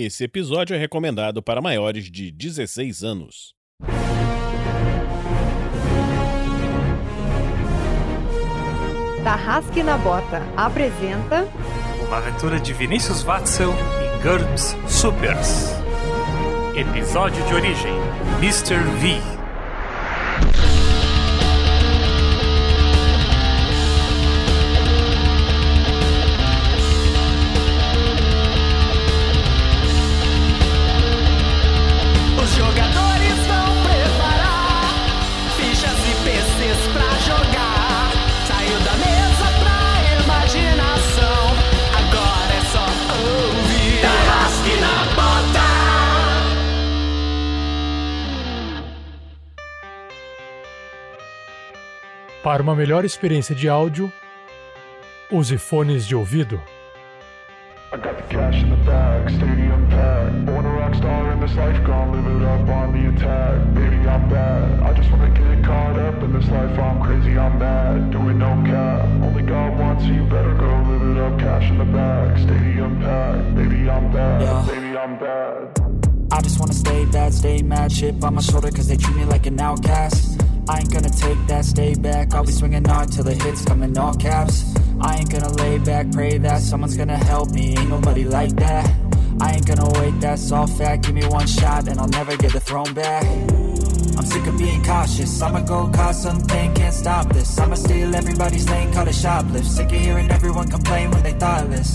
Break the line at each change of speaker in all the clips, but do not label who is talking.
Esse episódio é recomendado para maiores de 16 anos.
Tarrasque na Bota apresenta
Uma aventura de Vinícius Watzel e GURPS Supers. Episódio de origem: Mr. V.
Para uma melhor experiência de áudio, use fones de ouvido.
I got the cash in the bag, stadium packed. Born a rock star in this life, live it up on the attack. Baby, I'm bad. I just wanna get caught up in this life. I'm crazy, I'm mad. Doing no cap. Only God wants you, better go live it up. Cash in the bag, stadium packed. Baby, I'm bad.
Yeah.
Baby, I'm bad.
I just wanna stay bad, stay mad, chip on my shoulder cause they treat me like an outcast. I ain't gonna take that, stay back. I'll be swinging hard till the hits come in all caps. I ain't gonna lay back, pray that someone's gonna help me. Ain't nobody like that. I ain't gonna wait, that's all fact. Give me one shot and I'll never get the throne back. I'm sick of being cautious. I'ma go cause something, can't stop this. I'ma steal everybody's lane, call it shoplift. Sick of hearing everyone complain when they thoughtless.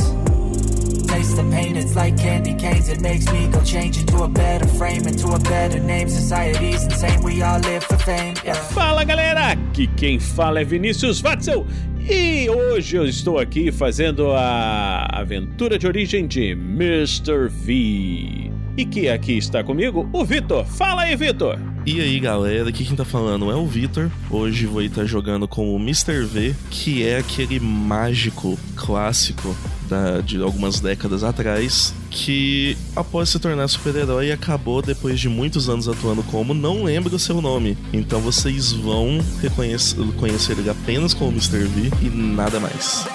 Taste the pain, it's like candy canes. It makes me go change into a better frame, into a better name. Society's insane, we all live for fame. Yeah.
Fala galera, aqui quem fala é Vinícius Watzel e hoje eu estou aqui fazendo a aventura de origem de Mr. V. E que aqui está comigo o Vitor. Fala aí, Vitor!
E aí galera, aqui quem tá falando é o Vitor. Hoje vou estar jogando com o Mr. V, que é aquele mágico clássico da- de algumas décadas atrás, que após se tornar super-herói acabou depois de muitos anos atuando como, não lembro o seu nome. Então vocês vão reconhecer conhecer ele apenas como Mr. V e nada mais.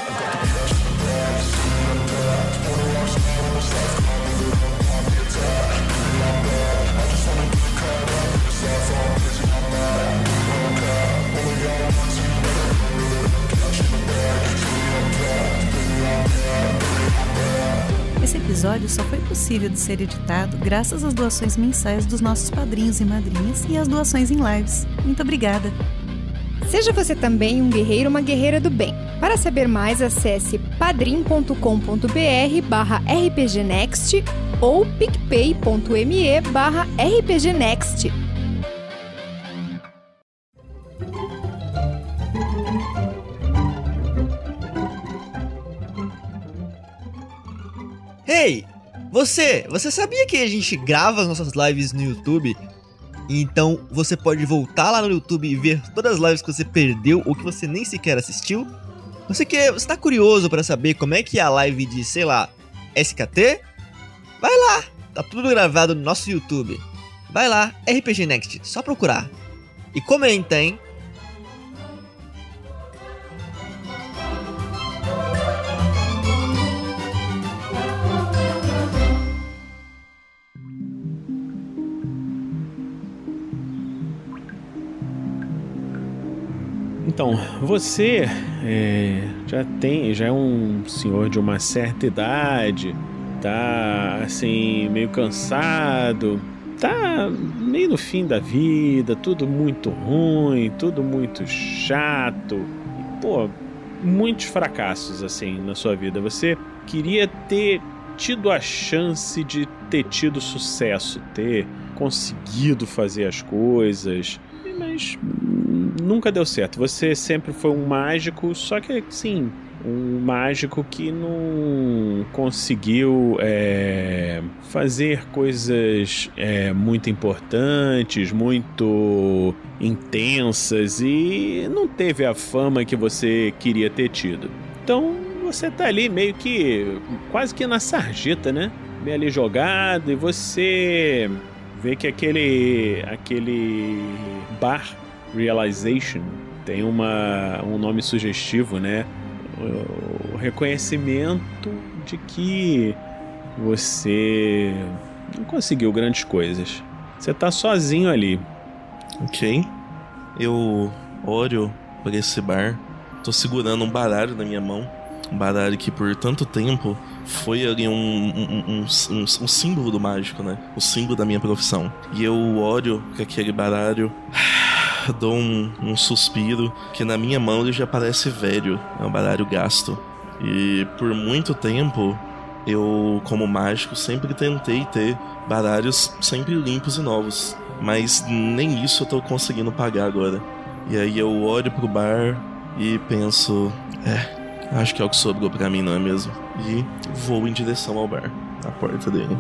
Episódio só foi possível de ser editado graças às doações mensais dos nossos padrinhos e madrinhas e às doações em lives. Muito obrigada!
Seja você também um guerreiro ou uma guerreira do bem. Para saber mais, acesse padrim.com.br barra rpgnext ou picpay.me barra rpgnext.
Hey, você, você sabia que a gente grava as nossas lives no YouTube? Então você pode voltar lá no YouTube e ver todas as lives que você perdeu ou que você nem sequer assistiu? Você quer, você tá curioso para saber como é que é a live de, sei lá, SKT? Vai lá, tá tudo gravado no nosso YouTube. Vai lá, RPG Next, só procurar. E comenta, hein?
Então, você é, já tem, já é um senhor de uma certa idade, tá assim, meio cansado, tá meio no fim da vida, tudo muito ruim, tudo muito chato. E, pô, muitos fracassos assim na sua vida. Você queria ter tido a chance de ter tido sucesso, ter conseguido fazer as coisas, mas nunca deu certo. Você sempre foi um mágico, só que sim, um mágico que não conseguiu é, fazer coisas é, muito importantes, muito intensas e não teve a fama que você queria ter tido. Então você tá ali meio que quase que na sarjeta, né? Meio ali jogado e você vê que aquele aquele bar Realization tem uma, um nome sugestivo, né? O reconhecimento de que você não conseguiu grandes coisas. Você tá sozinho ali.
Ok. Eu olho para esse bar. Tô segurando um baralho na minha mão. Um baralho que por tanto tempo foi ali um, um, um, um, um símbolo do mágico, né? O símbolo da minha profissão. E eu olho com aquele baralho. Dou um, um suspiro que na minha mão ele já parece velho. É um baralho gasto. E por muito tempo eu, como mágico, sempre tentei ter baralhos sempre limpos e novos. Mas nem isso eu tô conseguindo pagar agora. E aí eu olho pro bar e penso, é, acho que é o que sobrou pra mim, não é mesmo? E vou em direção ao bar, na porta dele.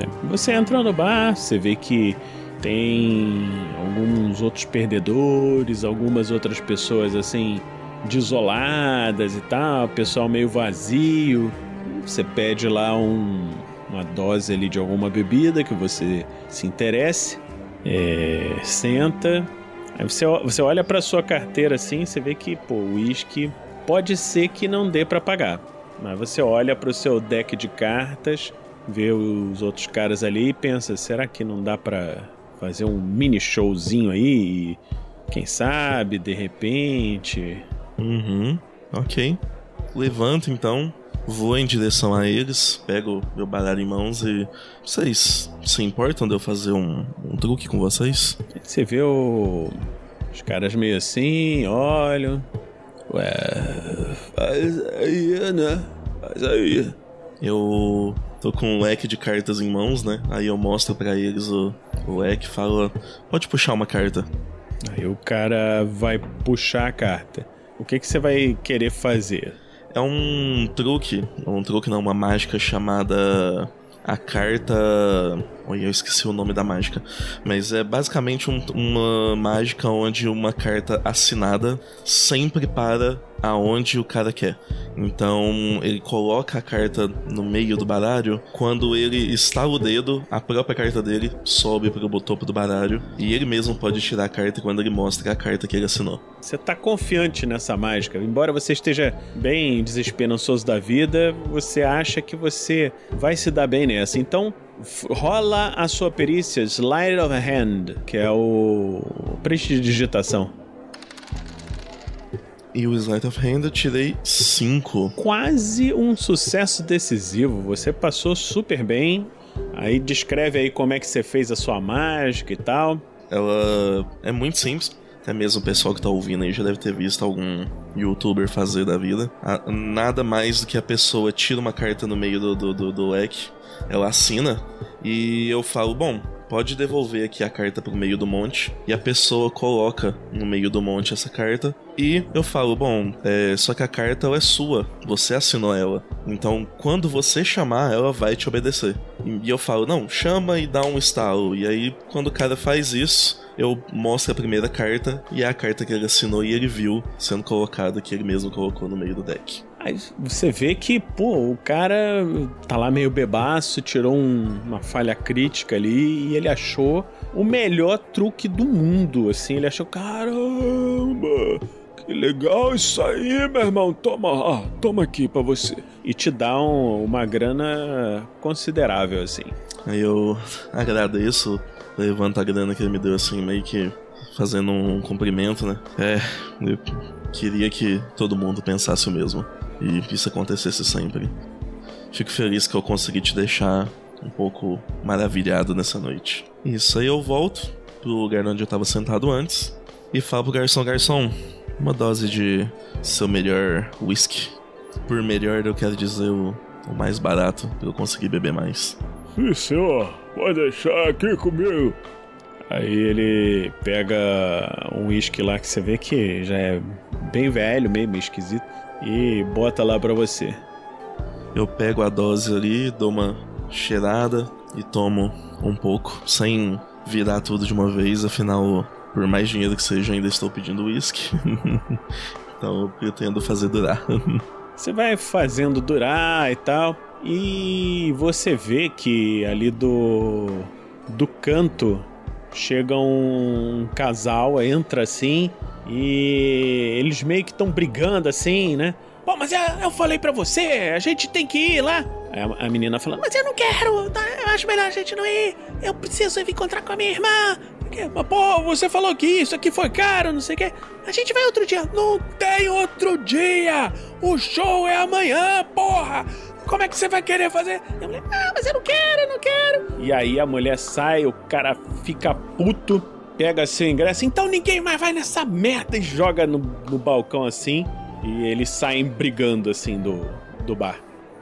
É, você entra no bar, você vê que tem alguns outros perdedores, algumas outras pessoas assim desoladas e tal, pessoal meio vazio. Você pede lá um, uma dose ali de alguma bebida que você se interesse, é, senta, aí você, você olha para sua carteira assim, você vê que pô, uísque pode ser que não dê para pagar, mas você olha para o seu deck de cartas, vê os outros caras ali e pensa, será que não dá para fazer um mini showzinho aí? Quem sabe, de repente.
Uhum, ok. Levanto então, vou em direção a eles, pego meu baralho em mãos e. Vocês se importam de eu fazer um, um truque com vocês?
Você vê o... os caras meio assim, olham. Ué, faz aí, né? Faz aí.
Eu tô com um leque de cartas em mãos, né? Aí eu mostro para eles o, o leque e falo: pode puxar uma carta.
Aí o cara vai puxar a carta. O que, que você vai querer fazer?
É um truque, um truque não, uma mágica chamada a carta. Oi, eu esqueci o nome da mágica. Mas é basicamente um, uma mágica onde uma carta assinada sempre para aonde o cara quer. Então ele coloca a carta no meio do baralho. Quando ele estala o dedo, a própria carta dele sobe para o topo do baralho. E ele mesmo pode tirar a carta quando ele mostra a carta que ele assinou.
Você tá confiante nessa mágica. Embora você esteja bem desesperançoso da vida, você acha que você vai se dar bem nessa. Então, rola a sua perícia Slide of Hand, que é o prestidigitação.
E o Sleight of Hand eu tirei 5.
Quase um sucesso decisivo. Você passou super bem. Aí descreve aí como é que você fez a sua mágica e tal.
Ela é muito simples. Até mesmo o pessoal que tá ouvindo aí já deve ter visto algum youtuber fazer da vida. Nada mais do que a pessoa tira uma carta no meio do, do, do, do leque, ela assina e eu falo, bom, pode devolver aqui a carta pro meio do monte. E a pessoa coloca no meio do monte essa carta. E eu falo, bom, é, só que a carta é sua, você assinou ela. Então, quando você chamar, ela vai te obedecer. E eu falo, não, chama e dá um estalo. E aí, quando o cara faz isso, eu mostro a primeira carta e é a carta que ele assinou e ele viu sendo colocada que ele mesmo colocou no meio do deck.
Aí você vê que, pô, o cara tá lá meio bebaço, tirou um, uma falha crítica ali e ele achou o melhor truque do mundo, assim, ele achou, caramba, que legal isso aí, meu irmão, toma, ó, toma aqui pra você. E te dá um, uma grana considerável, assim.
Aí eu agradeço, levanto a grana que ele me deu, assim, meio que fazendo um cumprimento, né? É, eu queria que todo mundo pensasse o mesmo e isso acontecesse sempre. Fico feliz que eu consegui te deixar um pouco maravilhado nessa noite. Isso aí eu volto pro lugar onde eu tava sentado antes e falo pro garçom: garçom, uma dose de seu melhor whisky. Por melhor eu quero dizer o, o mais barato pra eu conseguir beber mais.
Sim, senhor, pode deixar aqui comigo. Aí ele pega um uísque lá que você vê que já é bem velho, meio esquisito e bota lá para você.
Eu pego a dose ali, dou uma cheirada e tomo um pouco, sem virar tudo de uma vez, afinal, por mais dinheiro que seja, ainda estou pedindo uísque. então eu pretendo fazer durar.
você vai fazendo durar e tal, e você vê que ali do do canto chega um casal, entra assim, e eles meio que estão brigando assim, né? Pô, mas eu, falei pra você, a gente tem que ir lá. A, menina falando, mas eu não quero, tá? eu acho melhor a gente não ir. Eu preciso ir encontrar com a minha irmã. Mas, pô, você falou que isso aqui foi caro, não sei o quê. A gente vai outro dia. Não tem outro dia! O show é amanhã, porra! Como é que você vai querer fazer? E a mulher, ah, mas eu não quero, eu não quero. E aí a mulher sai, o cara fica puto, pega seu ingresso, então ninguém mais vai nessa merda e joga no, no balcão assim. E eles saem brigando assim do, do bar.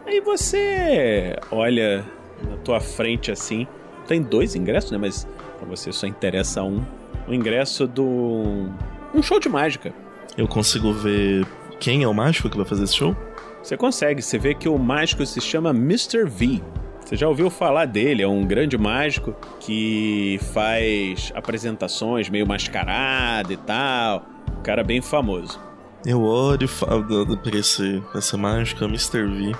Aí você olha na tua frente assim. Tem dois ingressos, né? Mas pra você só interessa um. O ingresso do. Um show de mágica.
Eu consigo ver quem é o mágico que vai fazer esse show?
Você consegue, você vê que o mágico se chama Mr. V. Você já ouviu falar dele? É um grande mágico que faz apresentações meio mascarado e tal. Um cara bem famoso.
Eu olho pra esse, essa mágica, Mr. V.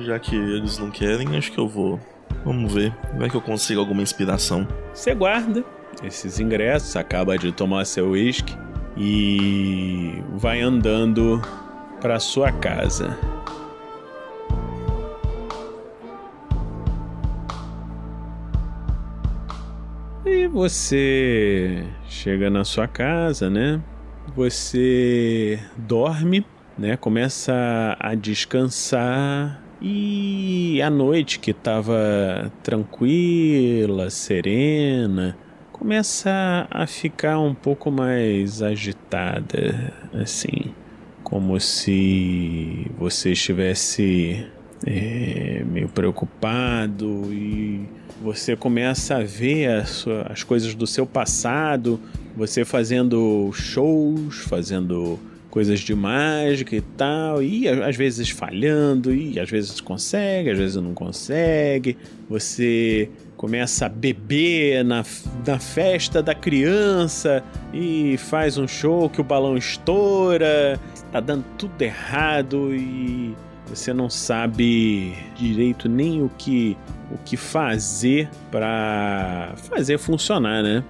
Já que eles não querem, acho que eu vou. Vamos ver. Vai que eu consigo alguma inspiração.
Você guarda esses ingressos, acaba de tomar seu uísque e vai andando para sua casa. E você chega na sua casa, né? Você dorme, né? Começa a descansar e a noite que estava tranquila, serena, começa a ficar um pouco mais agitada, assim, como se você estivesse é, meio preocupado e você começa a ver sua, as coisas do seu passado, você fazendo shows, fazendo coisas de mágica e tal, e às vezes falhando, e às vezes consegue, às vezes não consegue. Você começa a beber na, na festa da criança e faz um show que o balão estoura, tá dando tudo errado e você não sabe direito nem o que o que fazer para fazer funcionar, né?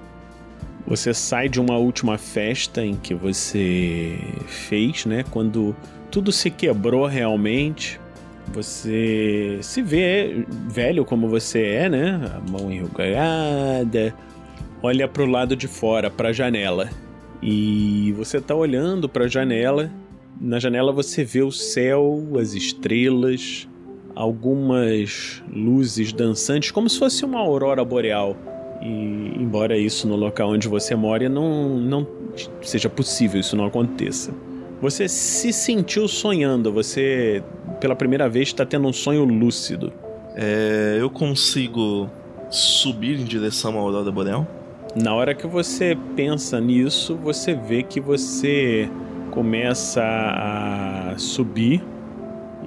Você sai de uma última festa em que você fez, né? Quando tudo se quebrou realmente, você se vê velho como você é, né? A mão enrugada, olha para o lado de fora, para a janela. E você tá olhando para a janela. Na janela você vê o céu, as estrelas, algumas luzes dançantes, como se fosse uma aurora boreal. E embora isso no local onde você mora não, não seja possível, isso não aconteça. Você se sentiu sonhando, você pela primeira vez está tendo um sonho lúcido.
É, eu consigo subir em direção à aurora boreal?
Na hora que você pensa nisso, você vê que você começa a subir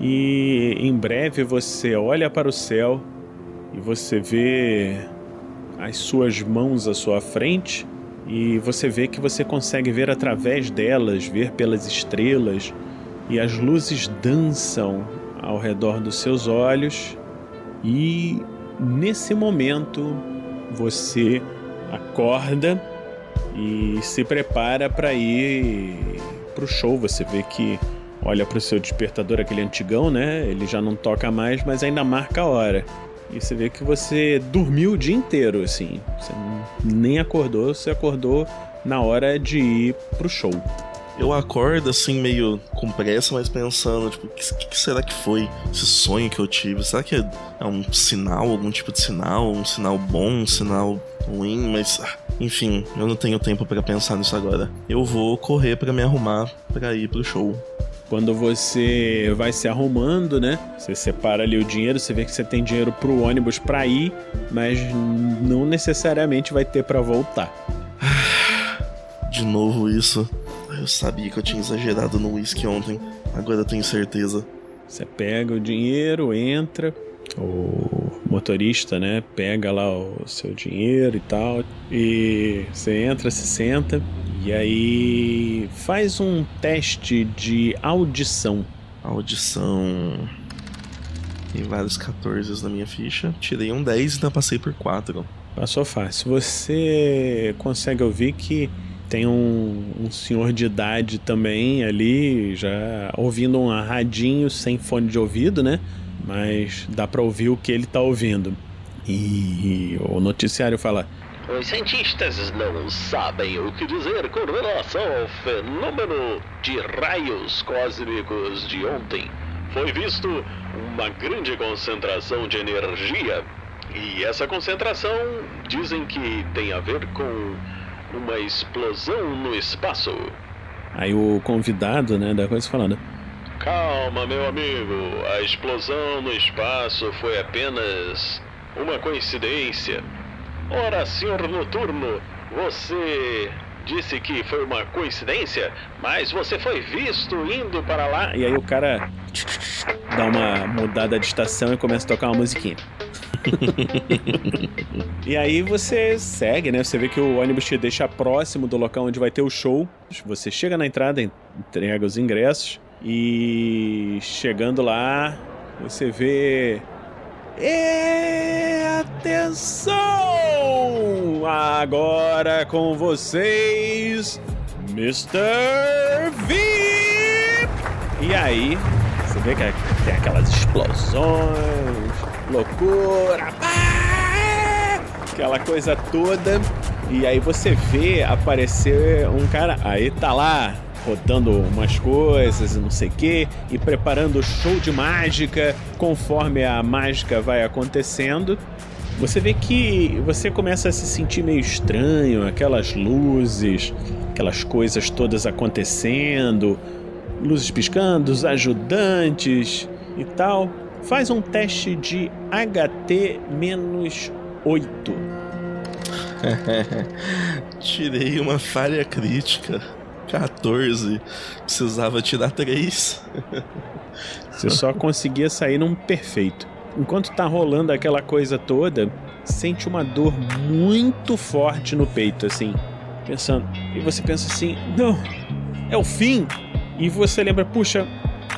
e em breve você olha para o céu e você vê as suas mãos à sua frente e você vê que você consegue ver através delas, ver pelas estrelas e as luzes dançam ao redor dos seus olhos e nesse momento você acorda e se prepara para ir pro show. Você vê que olha pro seu despertador, aquele antigão, né? Ele já não toca mais, mas ainda marca a hora. E você vê que você dormiu o dia inteiro, assim. Você nem acordou, você acordou na hora de ir pro show.
Eu acordo assim, meio com pressa, mas pensando, tipo, o que, que, será que foi esse sonho que eu tive? Será que é, um sinal, algum tipo de sinal? Um sinal bom, um sinal ruim? Mas, ah, enfim, eu não tenho tempo para pensar nisso agora. Eu vou correr para me arrumar para ir pro show.
Quando você vai se arrumando, né? Você separa ali o dinheiro, você vê que você tem dinheiro pro ônibus para ir, mas não necessariamente vai ter para voltar.
De novo isso. Eu sabia que eu tinha exagerado no whisky ontem. Agora eu tenho certeza.
Você pega o dinheiro, entra, o motorista, né, pega lá o seu dinheiro e tal, e você entra, se senta, e aí faz um teste de audição.
Audição. Tem vários 14 na minha ficha. Tirei um 10 e ainda passei por 4.
Passou fácil. Você consegue ouvir que Tem um, um senhor de idade também ali, já ouvindo um radinho sem fone de ouvido, né? Mas dá pra ouvir o que ele tá ouvindo. E o noticiário fala:
Os cientistas não sabem o que dizer com relação ao fenômeno de raios cósmicos de ontem. Foi visto uma grande concentração de energia. E essa concentração dizem que tem a ver com uma explosão no espaço.
Aí o convidado, né, da coisa falando:
Calma, meu amigo. A explosão no espaço foi apenas uma coincidência. Ora, senhor Noturno, você disse que foi uma coincidência, mas você foi visto indo para lá.
E aí o cara dá uma mudada de estação e começa a tocar uma musiquinha. e aí você segue, né? Você vê que o ônibus te deixa próximo do local onde vai ter o show. Você chega na entrada, entrega os ingressos e chegando lá, você vê e atenção! Agora com vocês, Mr. V! E aí, você vê que tem aquelas explosões, loucura, pá! aquela coisa toda. E aí você vê aparecer um cara, aí tá lá, rodando umas coisas e não sei o que, e preparando o show de mágica conforme a mágica vai acontecendo. Você vê que você começa a se sentir meio estranho, aquelas luzes, aquelas coisas todas acontecendo, luzes piscando, os ajudantes e tal. Faz um teste de HT-8.
Tirei uma falha crítica. 14. Precisava tirar 3.
Você só conseguia sair num perfeito. Enquanto tá rolando aquela coisa toda, sente uma dor muito forte no peito, assim. Pensando. E você pensa assim: não, é o fim. E você lembra, puxa,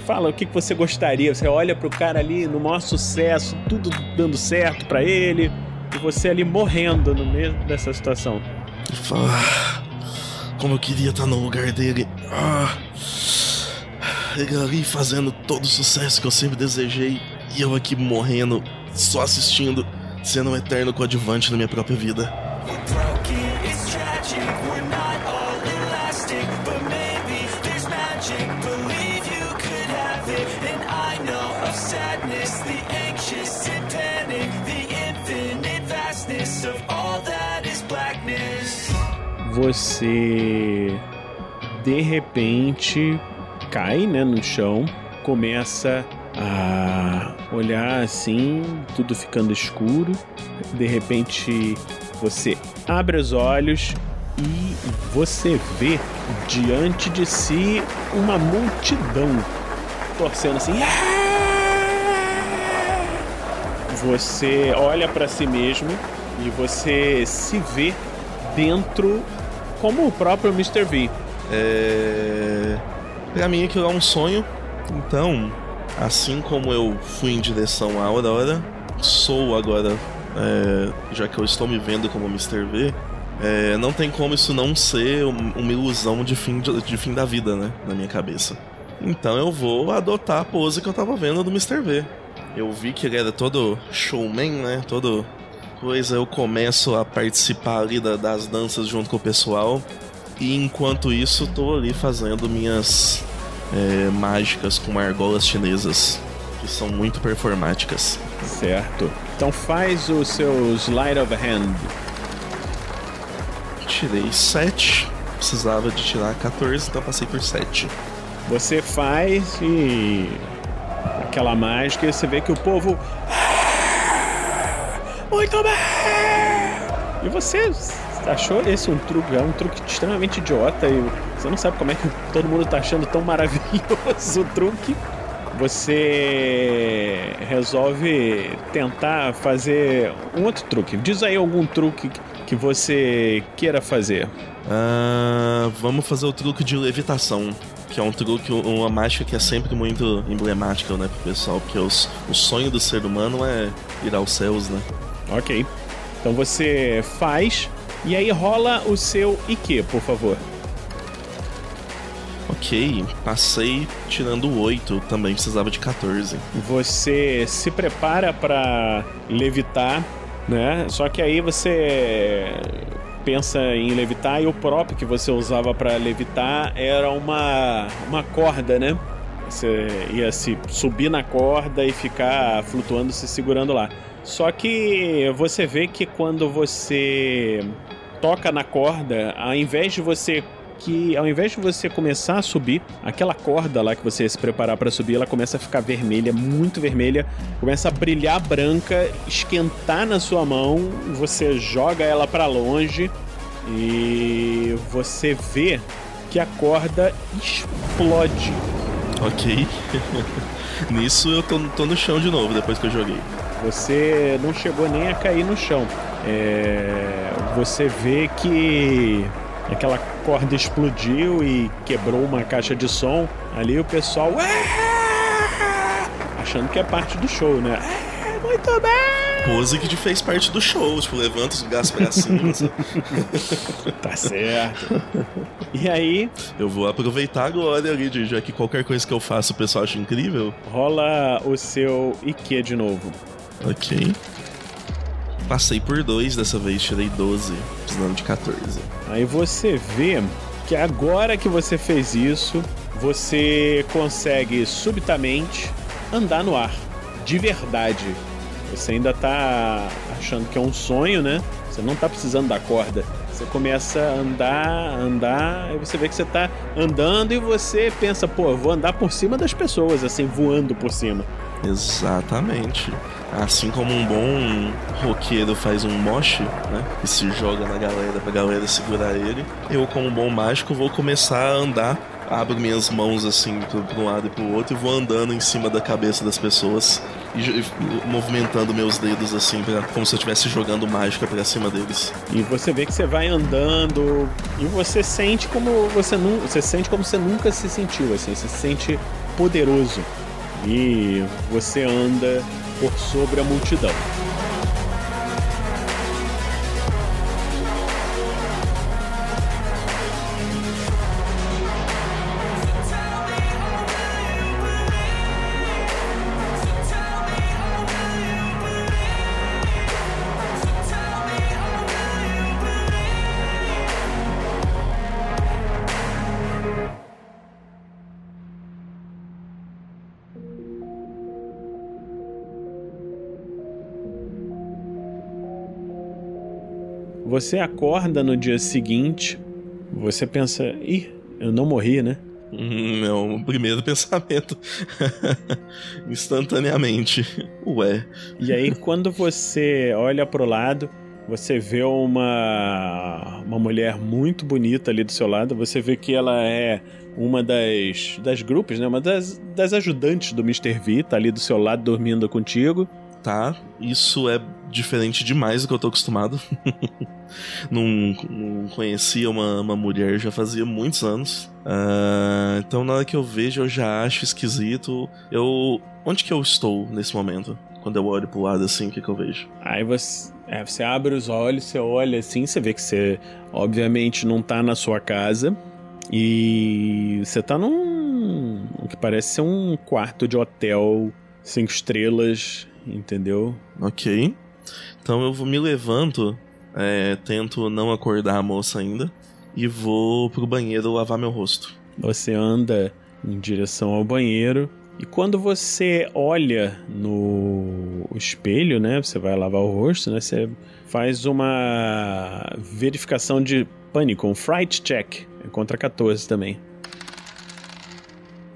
fala o que você gostaria. Você olha pro cara ali no maior sucesso, tudo dando certo para ele, e você ali morrendo no meio dessa situação.
Ah, como eu queria estar no lugar dele. Ah, ele ali fazendo todo o sucesso que eu sempre desejei. E eu aqui morrendo, só assistindo, sendo um eterno coadjuvante na minha própria vida.
Você de repente cai, né, no chão, começa a olhar assim, tudo ficando escuro. De repente você abre os olhos e você vê diante de si uma multidão torcendo assim. Você olha para si mesmo e você se vê dentro como o próprio Mr. V.
É. Pra mim aquilo é um sonho. Então, assim como eu fui em direção à Aurora, sou agora, é, já que eu estou me vendo como Mr. V, é, não tem como isso não ser um- uma ilusão de fim, de, de fim da vida, né? Na minha cabeça. Então eu vou adotar a pose que eu tava vendo do Mr. V. Eu vi que ele era todo showman, né? Todo coisa. Eu começo a participar ali da- das danças junto com o pessoal. E enquanto isso, tô ali fazendo minhas é, mágicas com argolas chinesas, que são muito performáticas.
Certo. Então faz o seu Slide of Hand.
Tirei 7, precisava de tirar 14, então passei por 7.
Você faz e. aquela mágica e você vê que o povo. Muito bem! E você achou esse um truque, é um truque extremamente idiota e você não sabe como é que todo mundo tá achando tão maravilhoso o truque. Você resolve tentar fazer um outro truque. Diz aí algum truque que você queira fazer.
Ah, vamos fazer o truque de levitação. Que é um truque, uma mágica que é sempre muito emblemática, né, pro pessoal, porque os, o sonho do ser humano é ir aos céus, né?
Ok. Então você faz E aí rola o seu IQ, por favor.
Ok, passei tirando 8, também precisava de 14.
Você se prepara pra levitar, né? Só que aí você pensa em levitar e o próprio que você usava pra levitar era uma uma corda, né? Você ia se subir na corda e ficar flutuando, se segurando lá. Só que você vê que quando você toca na corda, ao invés de você que ao invés de você começar a subir, aquela corda lá que você ia se preparar para subir, ela começa a ficar vermelha, muito vermelha, começa a brilhar branca, esquentar na sua mão, você joga ela para longe e você vê que a corda explode.
Ok. Nisso eu tô, tô no chão de novo depois que eu joguei.
Você não chegou nem a cair no chão. É, você vê que aquela corda explodiu e quebrou uma caixa de som. Ali o pessoal. Achando que é parte do show, né? É, muito bem!
Pose que fez parte do show, tipo, levanta os braços pra cima.
Tá certo. E aí,
eu vou aproveitar agora ali, já que qualquer coisa que eu faço o pessoal acha incrível.
rola o seu IQ de novo.
Ok. Passei por dois dessa vez, tirei 12, precisando de 14.
Aí você vê que agora que você fez isso, você consegue subitamente andar no ar. De verdade. Você ainda tá achando que é um sonho, né? Você não tá precisando da corda. Você começa a andar, andar, e você vê que você tá andando e você pensa, pô, vou andar por cima das pessoas, assim, voando por cima.
Exatamente. Assim como um bom roqueiro faz um moche, né? E se joga na galera pra galera segurar ele. Eu, como bom mágico, vou começar a andar. Abro minhas mãos assim pro, pro um lado e pro outro e vou andando em cima da cabeça das pessoas e, e movimentando meus dedos assim, pra, como se eu estivesse jogando mágica pra cima deles.
E você vê que você vai andando e você sente como você não, você sente como você nunca se sentiu assim, você se sente poderoso. E você anda por sobre a multidão. Você acorda no dia seguinte, você pensa, ih, eu não morri, né?
Hum, é o primeiro pensamento. Instantaneamente. Ué.
E aí, quando você olha pro lado, você vê uma, uma mulher muito bonita ali do seu lado. Você vê que ela é uma das, das grupos, né? Uma das, das ajudantes do Mr. V, tá ali do seu lado dormindo contigo.
Tá, isso é diferente demais do que eu tô acostumado. não, não conhecia uma, uma mulher já fazia muitos anos. Ah, então, na hora que eu vejo, eu já acho esquisito. Eu. Onde que eu estou nesse momento? Quando eu olho pro lado assim, o que, que eu vejo?
Aí você, é, você abre os olhos, você olha assim, você vê que você, obviamente, não tá na sua casa. E você tá num. o que parece ser um quarto de hotel cinco estrelas, entendeu?
Ok. Então eu vou me levanto, é, tento não acordar a moça ainda, e vou pro banheiro lavar meu rosto.
Você anda em direção ao banheiro e quando você olha no espelho, né, você vai lavar o rosto, né, você faz uma verificação de pânico, um fright check, é contra 14 também.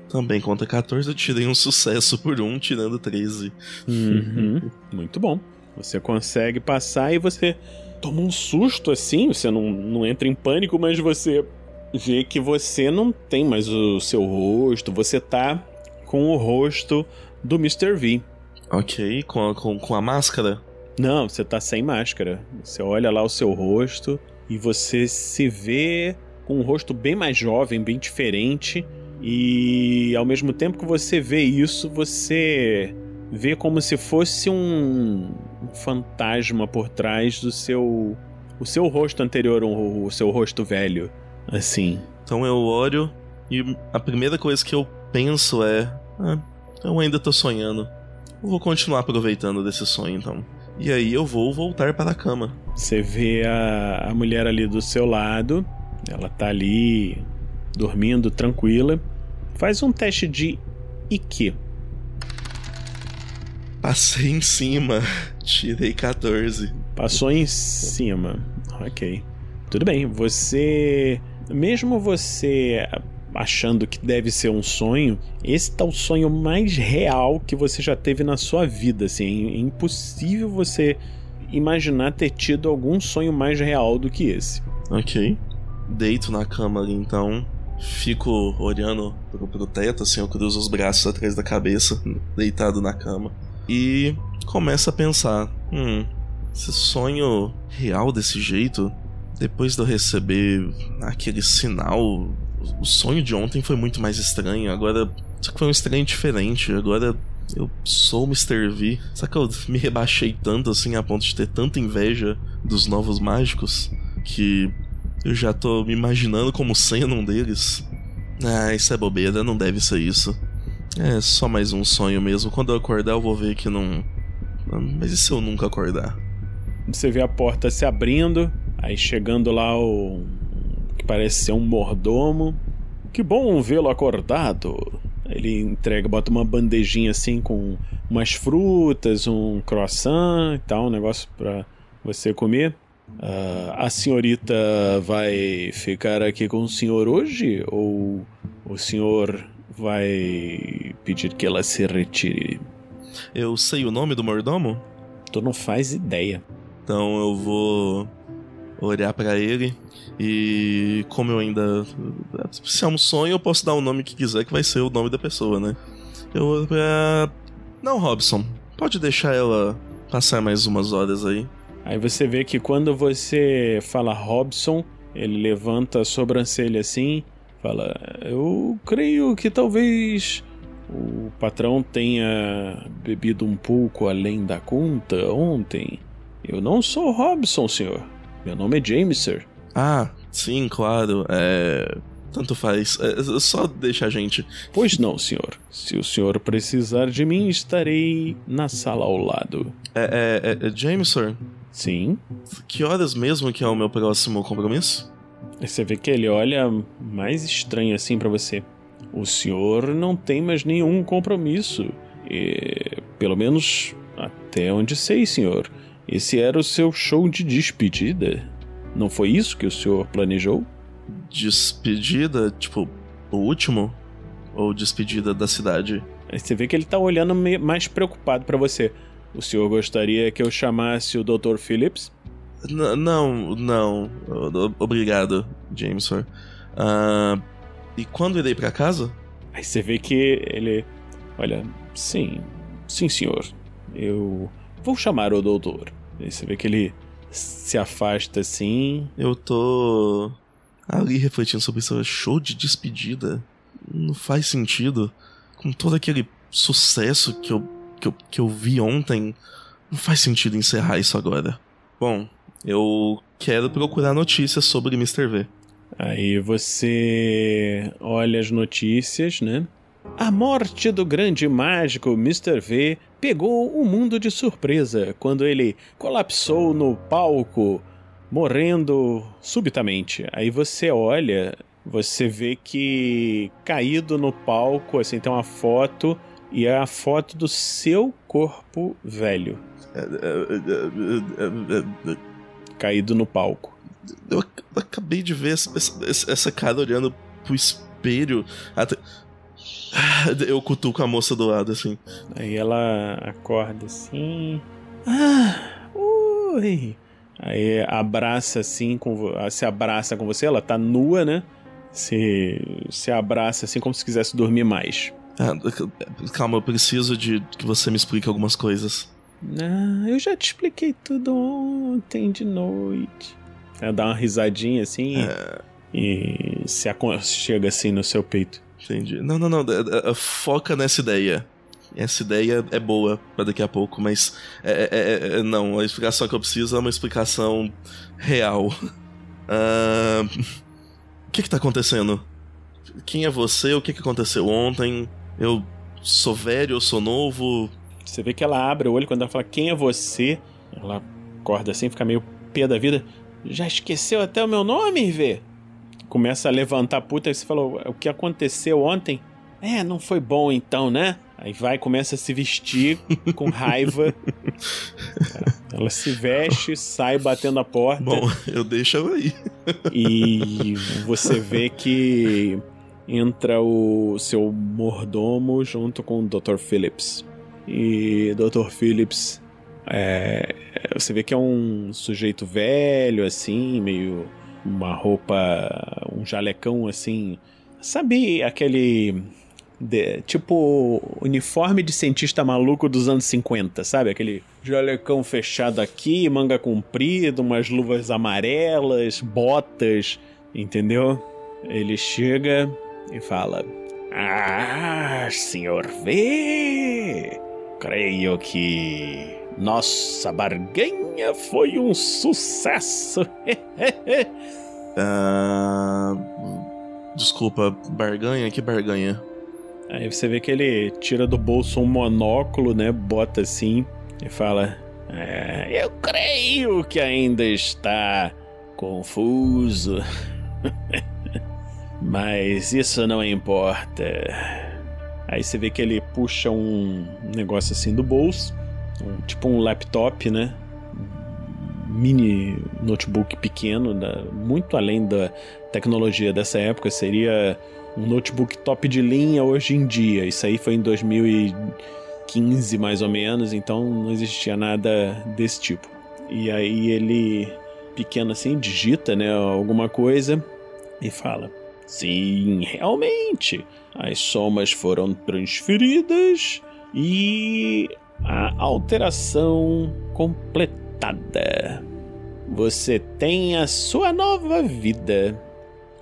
Também conta 14, eu tirei um sucesso por um, tirando 13.
Uhum. Muito bom. Você consegue passar e você toma um susto assim, você não, não entra em pânico, mas você vê que você não tem mais o seu rosto, você tá com o rosto do Mr. V.
Ok, com a, com, com a máscara?
Não, você tá sem máscara. Você olha lá o seu rosto e você se vê com um rosto bem mais jovem, bem diferente. E ao mesmo tempo que você vê isso, você vê como se fosse um, um fantasma por trás do seu o seu rosto anterior, o, o seu rosto velho. Assim.
Então eu olho e a primeira coisa que eu penso é: ah, eu ainda tô sonhando. Eu vou continuar aproveitando desse sonho então. E aí eu vou voltar para a cama.
Você vê a, a mulher ali do seu lado. Ela tá ali dormindo tranquila. Faz um teste de IQ.
Passei em cima, tirei 14.
Passou em cima. Ok. Tudo bem. Você. Mesmo você achando que deve ser um sonho, esse tá o sonho mais real que você já teve na sua vida. Assim, é impossível você imaginar ter tido algum sonho mais real do que esse.
Ok. Deito na cama ali então. Fico olhando pro, pro teto, assim, eu cruzo os braços atrás da cabeça, deitado na cama. E começo a pensar: hum, esse sonho real desse jeito, depois de eu receber aquele sinal, o sonho de ontem foi muito mais estranho. Agora, só que foi um estranho diferente. Agora eu sou o Mr. V. Só que eu me rebaixei tanto assim a ponto de ter tanta inveja dos novos mágicos que eu já tô me imaginando como sendo um deles. Ah, isso é bobeira, não deve ser isso. É só mais um sonho mesmo. Quando eu acordar, eu vou ver que não. Mas e se eu nunca acordar?
Você vê a porta se abrindo, aí chegando lá o. que parece ser um mordomo. Que bom vê-lo acordado. Ele entrega, bota uma bandejinha assim com umas frutas, um croissant e tal, um negócio pra você comer. Uh, a senhorita vai ficar aqui com o senhor hoje? Ou o senhor vai pedir que ela se retire?
Eu sei o nome do mordomo?
Tu não faz ideia.
Então eu vou olhar para ele e como eu ainda se é um sonho eu posso dar o nome que quiser que vai ser o nome da pessoa, né? Eu vou pra... não Robson, pode deixar ela passar mais umas horas aí.
Aí você vê que quando você fala Robson, ele levanta a sobrancelha assim, fala: Eu creio que talvez o patrão tenha bebido um pouco além da conta ontem. Eu não sou Robson, senhor. Meu nome é Jameser.
Ah, sim, claro. É. Tanto faz. É só deixa a gente.
Pois não, senhor. Se o senhor precisar de mim, estarei na sala ao lado.
É, é, é Jameson?
Sim.
Que horas mesmo que é o meu próximo compromisso?
Você vê que ele olha mais estranho assim para você. O senhor não tem mais nenhum compromisso. E, pelo menos até onde sei, senhor. Esse era o seu show de despedida. Não foi isso que o senhor planejou?
Despedida? Tipo, o último? Ou despedida da cidade?
Aí você vê que ele tá olhando mais preocupado para você. O senhor gostaria que eu chamasse o Dr. Phillips?
N não, não. Obrigado, Jameson. Uh, e quando irei para casa?
Aí você vê que ele. Olha, sim, sim, senhor. Eu vou chamar o doutor. Aí você vê que ele se afasta assim.
Eu tô ali refletindo sobre esse show de despedida. Não faz sentido. Com todo aquele sucesso que eu que eu, que eu vi ontem, não faz sentido encerrar isso agora. Bom, eu quero procurar notícias sobre Mr. V.
Aí você olha as notícias, né? A morte do grande mágico Mr. V pegou o mundo de surpresa quando ele colapsou no palco, morrendo subitamente. Aí você olha, você vê que caído no palco, assim, tem uma foto e é a Caído no palco.
Eu acabei de ver essa, essa, essa cara olhando pro espelho. Até... Eu cutuco a moça do lado, assim.
Aí ela acorda assim. Ah, oi. Aí abraça assim, com, se abraça com você. Ela tá nua, né? Se, se abraça assim como se quisesse dormir mais.
Ah, calma, eu preciso de que você me explique algumas coisas.
Ah, eu já te expliquei tudo ontem de noite. Ela dá uma risadinha assim é... e se chega assim no seu peito.
Entendi. Não, não, não. Foca nessa ideia. essa ideia é boa para daqui a pouco, mas é, é, é, não, a explicação que eu preciso é uma explicação real. Uh, o que que tá acontecendo? Quem é você? O que que aconteceu ontem? Eu sou velho, eu sou novo?
Você vê que ela abre o olho quando ela fala quem é você. Ela acorda assim, fica meio pé da vida. Já esqueceu até o meu nome, Vê? Começa a levantar a puta e você falou o que aconteceu ontem. É, não foi bom então, né? Aí vai, começa a se vestir com raiva. ela se veste, sai batendo a porta.
Bom, eu deixo ela aí.
e você vê que entra o seu mordomo junto com o Dr. Phillips. E Dr. Phillips, é, você vê que é um sujeito velho, assim, meio uma roupa, um jalecão assim. Sabe aquele de, tipo uniforme de cientista maluco dos anos 50, sabe? Aquele jalecão fechado aqui, manga comprida, umas luvas amarelas, botas, entendeu? Ele chega e fala: Ah, senhor V, creio que nossa barganha foi um sucesso.
Ah, desculpa, barganha? Que barganha?
Aí você vê que ele tira do bolso um monóculo, né? Bota assim e fala: é, Eu creio que ainda está confuso. Mas isso não importa. Aí você vê que ele puxa um negócio assim do bolso, um, tipo um laptop, né? Mini notebook pequeno, da, muito além da tecnologia dessa época, seria um notebook top de linha hoje em dia. Isso aí foi em 2015 mais ou menos, então não existia nada desse tipo. E aí ele, pequeno assim, digita né, alguma coisa e fala: Sim, realmente, as somas foram transferidas e a alteração completada. Você tem a sua nova vida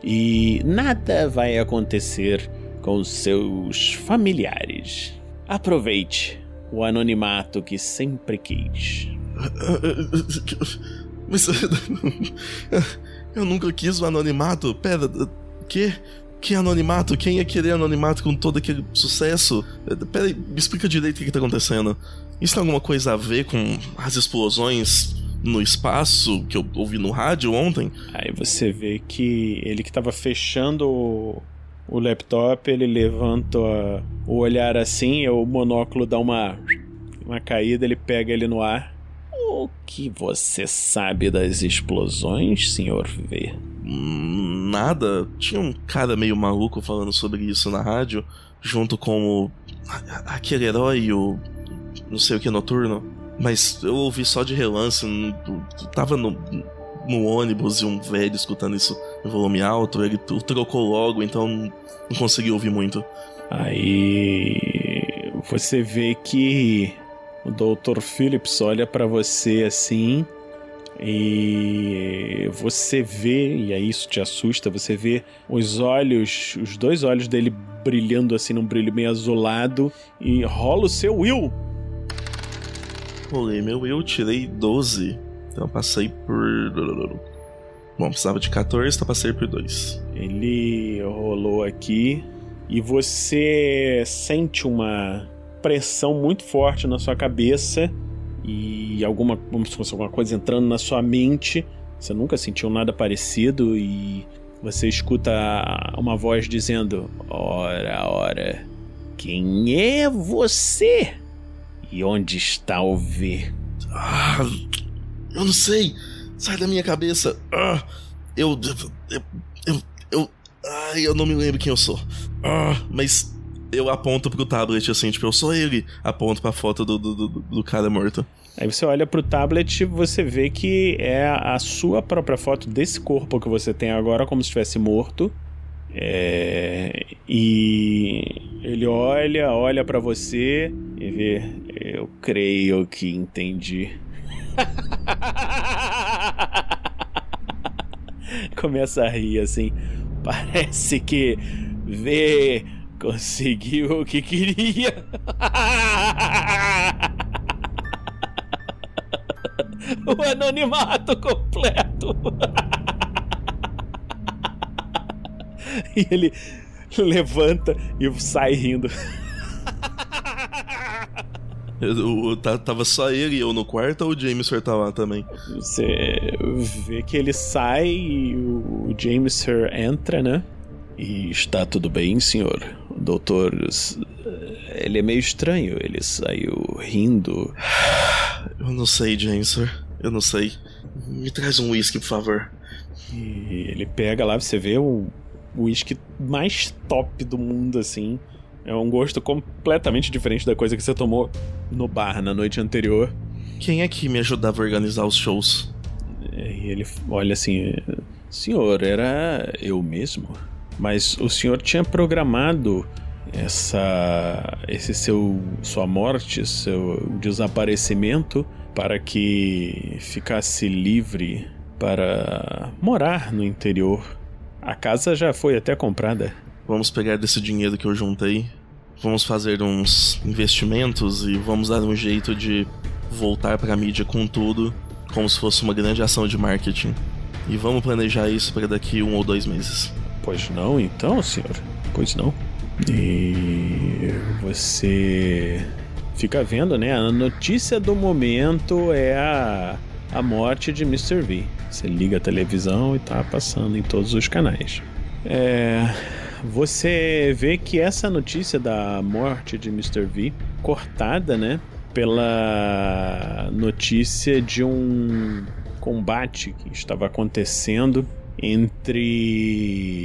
e nada vai acontecer com seus familiares. Aproveite o anonimato que sempre quis.
Mas eu nunca quis o anonimato. Pera, que? Que anonimato? Quem ia querer anonimato com todo aquele sucesso? Pera aí, me explica direito o que, que tá acontecendo. Isso tem alguma coisa a ver com as explosões no espaço que eu ouvi no rádio ontem.
Aí você vê que ele que tava fechando o, o laptop, ele levanta o olhar assim, o monóculo dá uma, uma caída, ele pega ele no ar. O que você sabe das explosões, senhor V?
Nada. Tinha um cara meio maluco falando sobre isso na rádio, junto com o, aquele herói, o não sei o que noturno. Mas eu ouvi só de relance. Tava no, no ônibus e um velho escutando isso em volume alto. Ele trocou logo, então não consegui ouvir muito.
Aí você vê que o Dr. Phillips olha para você assim e você vê, e aí isso te assusta, você vê os olhos, os dois olhos dele brilhando assim num brilho meio azulado e rola o seu Will
rolei meu eu, tirei 12. Então eu passei por. Bom, precisava de 14, então passei por 2.
Ele rolou aqui e você sente uma pressão muito forte na sua cabeça e alguma, como se fosse alguma coisa entrando na sua mente. Você nunca sentiu nada parecido e você escuta uma voz dizendo: Ora, ora, quem é você? E onde está o V?
Ah, eu não sei. Sai da minha cabeça. Ah, eu, eu, eu, eu, ai, eu não me lembro quem eu sou. Ah, mas eu aponto pro tablet assim, tipo, eu sou ele. Aponto pra foto do, do, do, do cara morto.
Aí você olha pro tablet você vê que é a sua própria foto desse corpo que você tem agora, como se estivesse morto. É, e ele olha, olha para você e vê. Eu creio que entendi. Começa a rir assim. Parece que vê Conseguiu o que queria. o anonimato completo. e ele levanta e sai rindo.
Eu, tava só ele e eu no quarto ou o Jameson tá lá também?
Você vê que ele sai e o Jameson entra, né? E está tudo bem, senhor? Doutor. Ele é meio estranho, ele saiu rindo.
Eu não sei, Jameson. Eu não sei. Me traz um whisky, por favor.
E ele pega lá, você vê o o uísque mais top do mundo, assim. É um gosto completamente diferente da coisa que você tomou no bar na noite anterior.
Quem é que me ajudava a organizar os shows?
E ele olha assim: Senhor, era eu mesmo. Mas o senhor tinha programado essa esse seu sua morte, seu desaparecimento para que ficasse livre para morar no interior. A casa já foi até comprada.
Vamos pegar desse dinheiro que eu juntei, vamos fazer uns investimentos e vamos dar um jeito de voltar pra mídia com tudo, como se fosse uma grande ação de marketing. E vamos planejar isso para daqui um ou dois meses.
Pois não, então, senhor? Pois não. E você fica vendo, né? A notícia do momento é a, a morte de Mr. V. Você liga a televisão e tá passando em todos os canais. É, você vê que essa notícia da morte de Mr. V, cortada, né? Pela notícia de um combate que estava acontecendo entre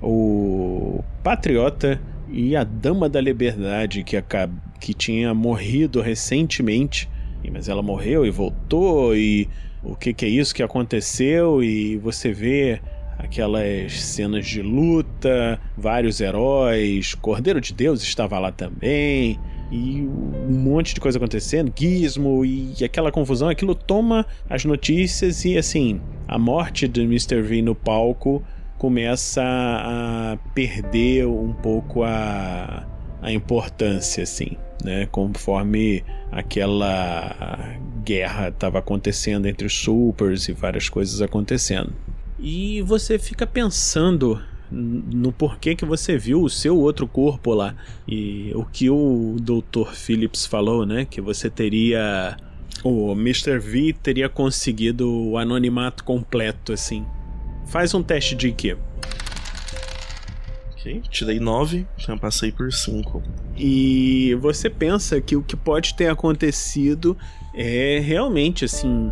o Patriota e a Dama da Liberdade que, acab... que tinha morrido recentemente. Mas ela morreu e voltou e o que, que é isso que aconteceu e você vê aquelas cenas de luta, vários heróis, Cordeiro de Deus estava lá também e um monte de coisa acontecendo, Gizmo e aquela confusão, aquilo toma as notícias e assim, a morte de Mr. V no palco começa a perder um pouco a, a importância, assim, né? Conforme aquela guerra estava acontecendo entre os supers e várias coisas acontecendo. E você fica pensando no porquê que você viu o seu outro corpo lá. E o que o Dr. Phillips falou, né? Que você teria. O Mr. V teria conseguido o anonimato completo, assim. Faz um teste de quê?
Ok, tirei nove, então eu passei por cinco.
E você pensa que o que pode ter acontecido é realmente assim,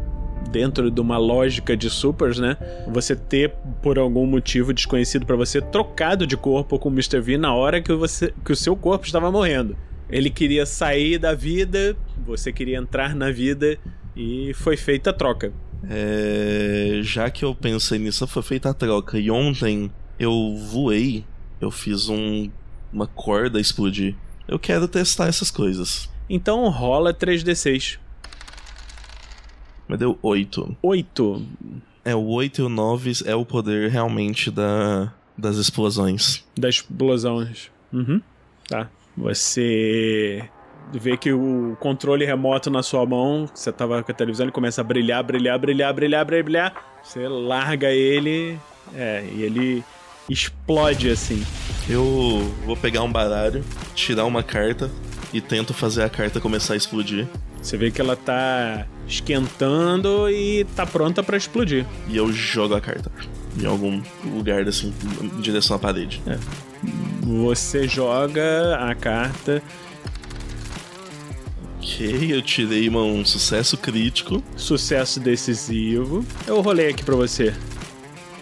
dentro de uma lógica de supers, né? Você ter por algum motivo desconhecido pra você trocado de corpo com o Mr. V na hora que você que o seu corpo estava morrendo. Ele queria sair da vida, você queria entrar na vida e foi feita a troca.
É, já que eu pensei nisso, foi feita a troca. E ontem eu voei, eu fiz um, uma corda explodir. Eu quero testar essas coisas.
Então rola 3d6.
Mas deu oito.
8.
É, o 8 e o 9 é o poder realmente da, das explosões.
das explosões. Uhum. Tá. Você vê que o controle remoto na sua mão, você tava com a televisão, ele começa a brilhar, brilhar, brilhar, brilhar, brilhar. Você larga ele, é, e ele explode assim.
Eu vou pegar um baralho, tirar uma carta e tento fazer a carta começar a explodir.
Você vê que ela tá esquentando e tá pronta pra explodir.
E eu jogo a carta em algum lugar assim, em direção à parede.
É. Você joga a carta,
Ok, eu tirei uma- um sucesso crítico.
sucesso decisivo. Eu rolei aqui pra você.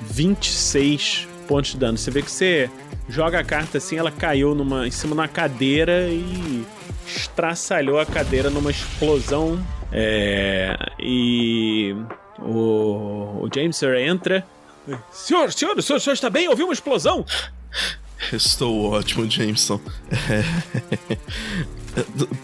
26 pontos de dano. Você vê que você joga a carta assim, ela caiu numa, em cima de uma cadeira e estraçalhou a cadeira numa explosão. É, e o, o Jameser entra. Senhor, senhor, o senhor, o senhor está bem? Ouviu uma explosão?
Estou ótimo, Jameson. É...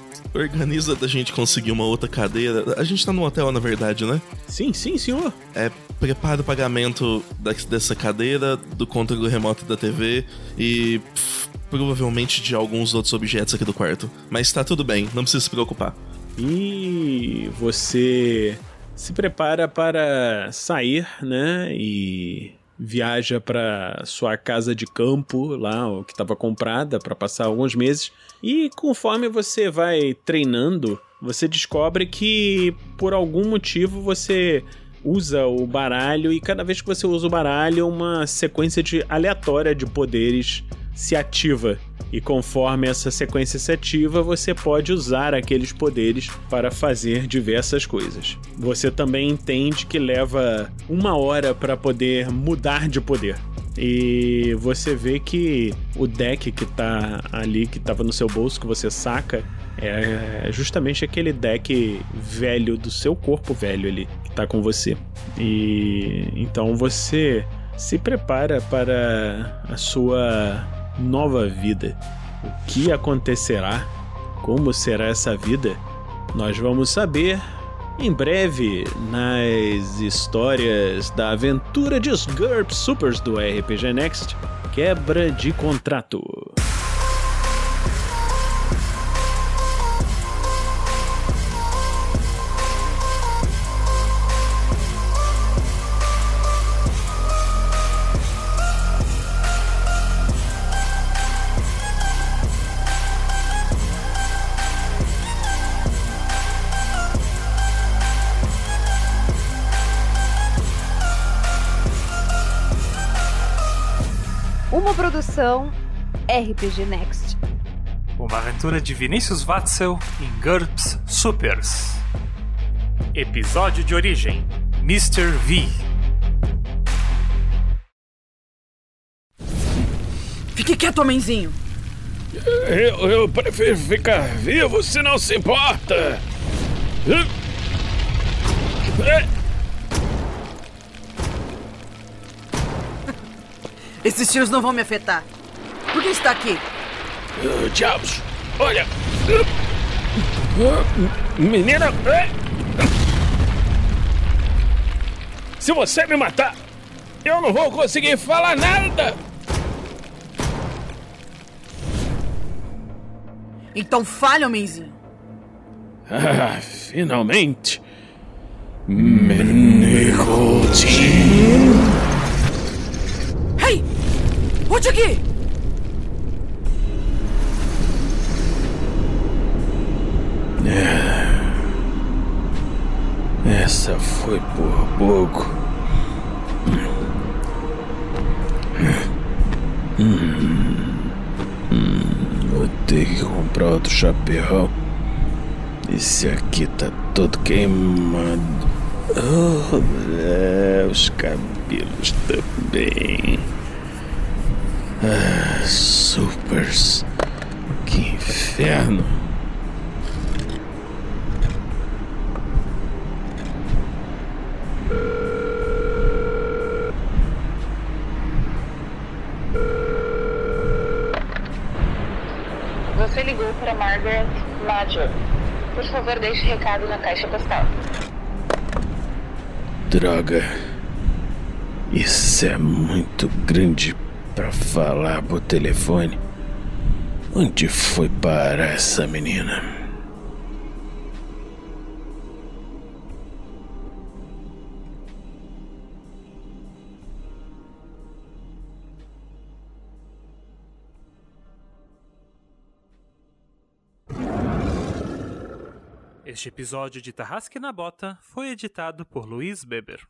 organiza da gente conseguir uma outra cadeira. A gente tá no hotel, na verdade, né?
Sim, sim, senhor.
É, prepara o pagamento da- dessa cadeira, do controle remoto da TV e pff, provavelmente de alguns outros objetos aqui do quarto. Mas tá tudo bem, não precisa se preocupar.
E você se prepara para sair, né? E viaja para sua casa de campo lá, que estava comprada para passar alguns meses. E conforme você vai treinando, você descobre que por algum motivo você usa o baralho e cada vez que você usa o baralho, uma sequência de aleatória de poderes se ativa. E conforme essa sequência se ativa, você pode usar aqueles poderes para fazer diversas coisas. Você também entende que leva uma hora para poder mudar de poder. E você vê que o deck que tá ali, que tava no seu bolso, que você saca, é justamente aquele deck velho do seu corpo velho ali, que tá com você. E então você se prepara para a sua nova vida. O que acontecerá? Como será essa vida? Nós vamos saber em breve nas histórias da aventura de GURPS Supers do RPG Next Quebra de Contrato.
Produção RPG Next.
Uma aventura de Vinícius Watzel em GURPS Supers. Episódio de origem: Mr. V.
Fique quieto, homenzinho.
Eu, eu prefiro ficar vivo se não se importa.
Esses tiros não vão me afetar. Por que está aqui?
Ah, diabos! Olha! Menina! Se você me matar, eu não vou conseguir falar nada!
Então fale, homenzinho.
Ah, finalmente! Menicotin!
Volte aqui!
Essa foi por pouco. Hum, hum, vou ter que comprar outro chapéu. Esse aqui tá todo queimado. Oh, é, os cabelos também. Ah, supers. Que inferno.
Você ligou para Margaret Major. Por favor, deixe recado na caixa postal.
Droga. Isso é muito grande pra falar por telefone. Onde foi parar essa menina?
Este episódio de Tarrasque na Bota foi editado por Luiz Beber.